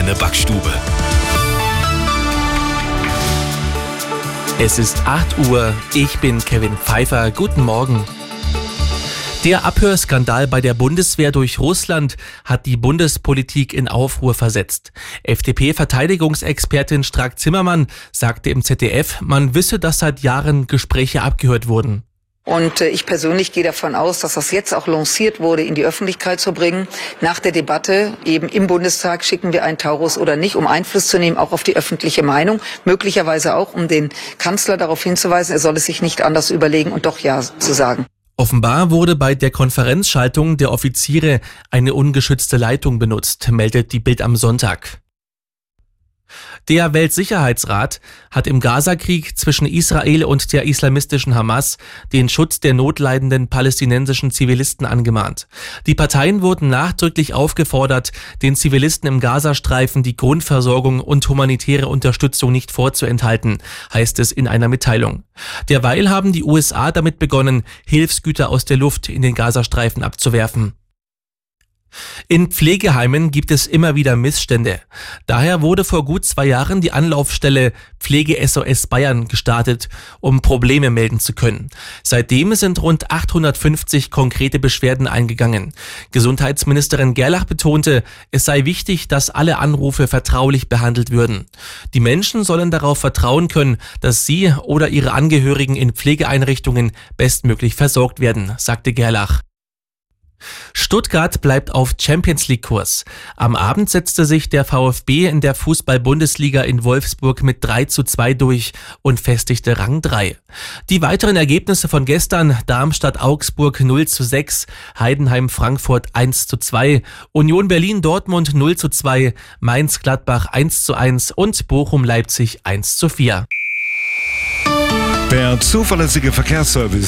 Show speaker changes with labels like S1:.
S1: deine Backstube.
S2: Es ist 8 Uhr. Ich bin Kevin Pfeiffer. Guten Morgen. Der Abhörskandal bei der Bundeswehr durch Russland hat die Bundespolitik in Aufruhr versetzt. FDP-Verteidigungsexpertin Strack-Zimmermann sagte im ZDF, man wisse, dass seit Jahren Gespräche abgehört wurden.
S3: Und äh, ich persönlich gehe davon aus, dass das jetzt auch lanciert wurde, in die Öffentlichkeit zu bringen. Nach der Debatte eben im Bundestag schicken wir einen Taurus oder nicht, um Einfluss zu nehmen, auch auf die öffentliche Meinung. Möglicherweise auch, um den Kanzler darauf hinzuweisen, er soll es sich nicht anders überlegen und doch Ja zu sagen.
S2: Offenbar wurde bei der Konferenzschaltung der Offiziere eine ungeschützte Leitung benutzt, meldet die Bild am Sonntag. Der Weltsicherheitsrat hat im Gazakrieg zwischen Israel und der islamistischen Hamas den Schutz der notleidenden palästinensischen Zivilisten angemahnt. Die Parteien wurden nachdrücklich aufgefordert, den Zivilisten im Gazastreifen die Grundversorgung und humanitäre Unterstützung nicht vorzuenthalten, heißt es in einer Mitteilung. Derweil haben die USA damit begonnen, Hilfsgüter aus der Luft in den Gazastreifen abzuwerfen. In Pflegeheimen gibt es immer wieder Missstände. Daher wurde vor gut zwei Jahren die Anlaufstelle Pflege SOS Bayern gestartet, um Probleme melden zu können. Seitdem sind rund 850 konkrete Beschwerden eingegangen. Gesundheitsministerin Gerlach betonte, es sei wichtig, dass alle Anrufe vertraulich behandelt würden. Die Menschen sollen darauf vertrauen können, dass sie oder ihre Angehörigen in Pflegeeinrichtungen bestmöglich versorgt werden, sagte Gerlach. Stuttgart bleibt auf Champions League Kurs. Am Abend setzte sich der VfB in der Fußball-Bundesliga in Wolfsburg mit 3 zu 2 durch und festigte Rang 3. Die weiteren Ergebnisse von gestern Darmstadt-Augsburg 0 zu 6, Heidenheim-Frankfurt 1 zu 2, Union Berlin-Dortmund 0 zu 2, Mainz-Gladbach 1 zu 1 und Bochum-Leipzig 1 zu 4.
S1: Der zuverlässige Verkehrsservice